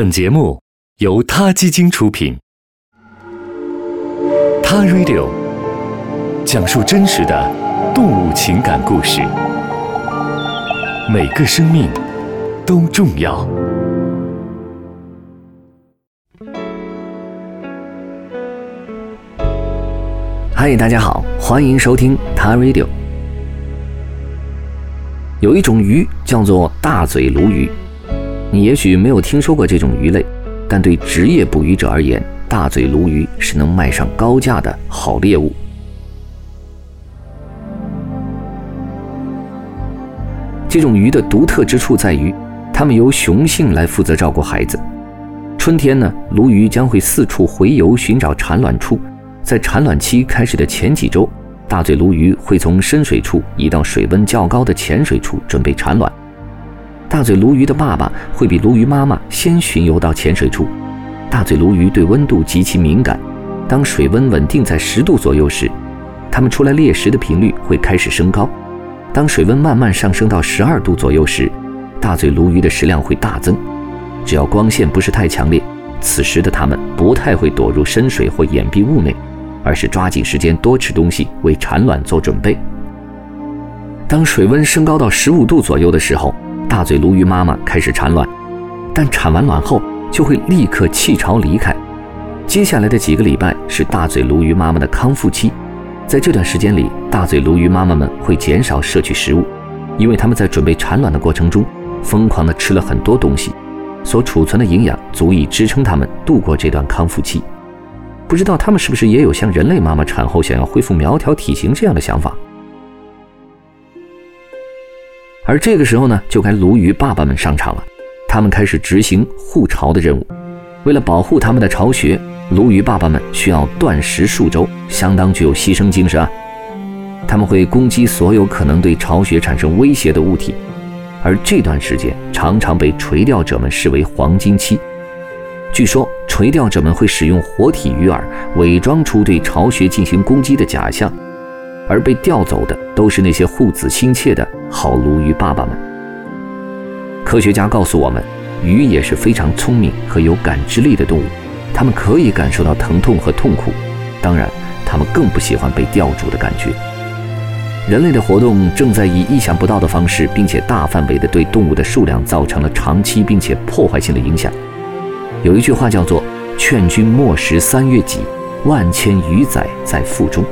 本节目由他基金出品，《他 Radio》讲述真实的动物情感故事，每个生命都重要。嗨，大家好，欢迎收听《他 Radio》。有一种鱼叫做大嘴鲈鱼，你也许没有听说过这种鱼类，但对职业捕鱼者而言，大嘴鲈鱼是能卖上高价的好猎物。这种鱼的独特之处在于，它们由雄性来负责照顾孩子。春天呢，鲈鱼将会四处洄游寻找产卵处，在产卵期开始的前几周。大嘴鲈鱼会从深水处移到水温较高的浅水处，准备产卵。大嘴鲈鱼的爸爸会比鲈鱼妈妈先巡游到浅水处。大嘴鲈鱼对温度极其敏感，当水温稳定在十度左右时，它们出来猎食的频率会开始升高。当水温慢慢上升到十二度左右时，大嘴鲈鱼的食量会大增。只要光线不是太强烈，此时的它们不太会躲入深水或掩蔽物内。而是抓紧时间多吃东西，为产卵做准备。当水温升高到十五度左右的时候，大嘴鲈鱼妈妈开始产卵，但产完卵后就会立刻弃巢离开。接下来的几个礼拜是大嘴鲈鱼妈妈的康复期，在这段时间里，大嘴鲈鱼妈妈们会减少摄取食物，因为它们在准备产卵的过程中疯狂地吃了很多东西，所储存的营养足以支撑它们度过这段康复期。不知道他们是不是也有像人类妈妈产后想要恢复苗条体型这样的想法？而这个时候呢，就该鲈鱼爸爸们上场了，他们开始执行护巢的任务。为了保护他们的巢穴，鲈鱼爸爸们需要断食数周，相当具有牺牲精神啊！他们会攻击所有可能对巢穴产生威胁的物体，而这段时间常常被垂钓者们视为黄金期。据说。垂钓者们会使用活体鱼饵，伪装出对巢穴进行攻击的假象，而被钓走的都是那些护子心切的好鲈鱼爸爸们。科学家告诉我们，鱼也是非常聪明和有感知力的动物，它们可以感受到疼痛和痛苦，当然，它们更不喜欢被钓住的感觉。人类的活动正在以意想不到的方式，并且大范围地对动物的数量造成了长期并且破坏性的影响。有一句话叫做“劝君莫食三月己，万千鱼仔在腹中”。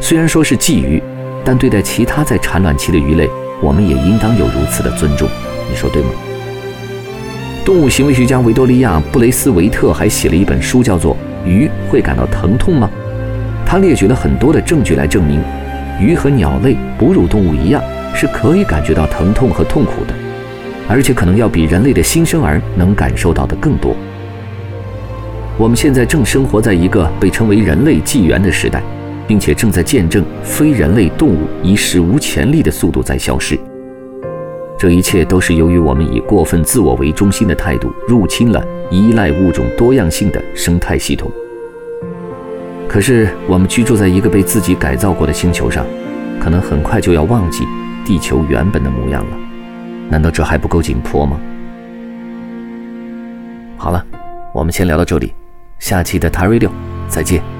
虽然说是鲫鱼，但对待其他在产卵期的鱼类，我们也应当有如此的尊重。你说对吗？动物行为学家维多利亚·布雷斯维特还写了一本书，叫做《鱼会感到疼痛吗》。他列举了很多的证据来证明，鱼和鸟类哺乳动物一样，是可以感觉到疼痛和痛苦的。而且可能要比人类的新生儿能感受到的更多。我们现在正生活在一个被称为人类纪元的时代，并且正在见证非人类动物以史无前例的速度在消失。这一切都是由于我们以过分自我为中心的态度入侵了依赖物种多样性的生态系统。可是我们居住在一个被自己改造过的星球上，可能很快就要忘记地球原本的模样了。难道这还不够紧迫吗？好了，我们先聊到这里，下期的 t a Radio 再见。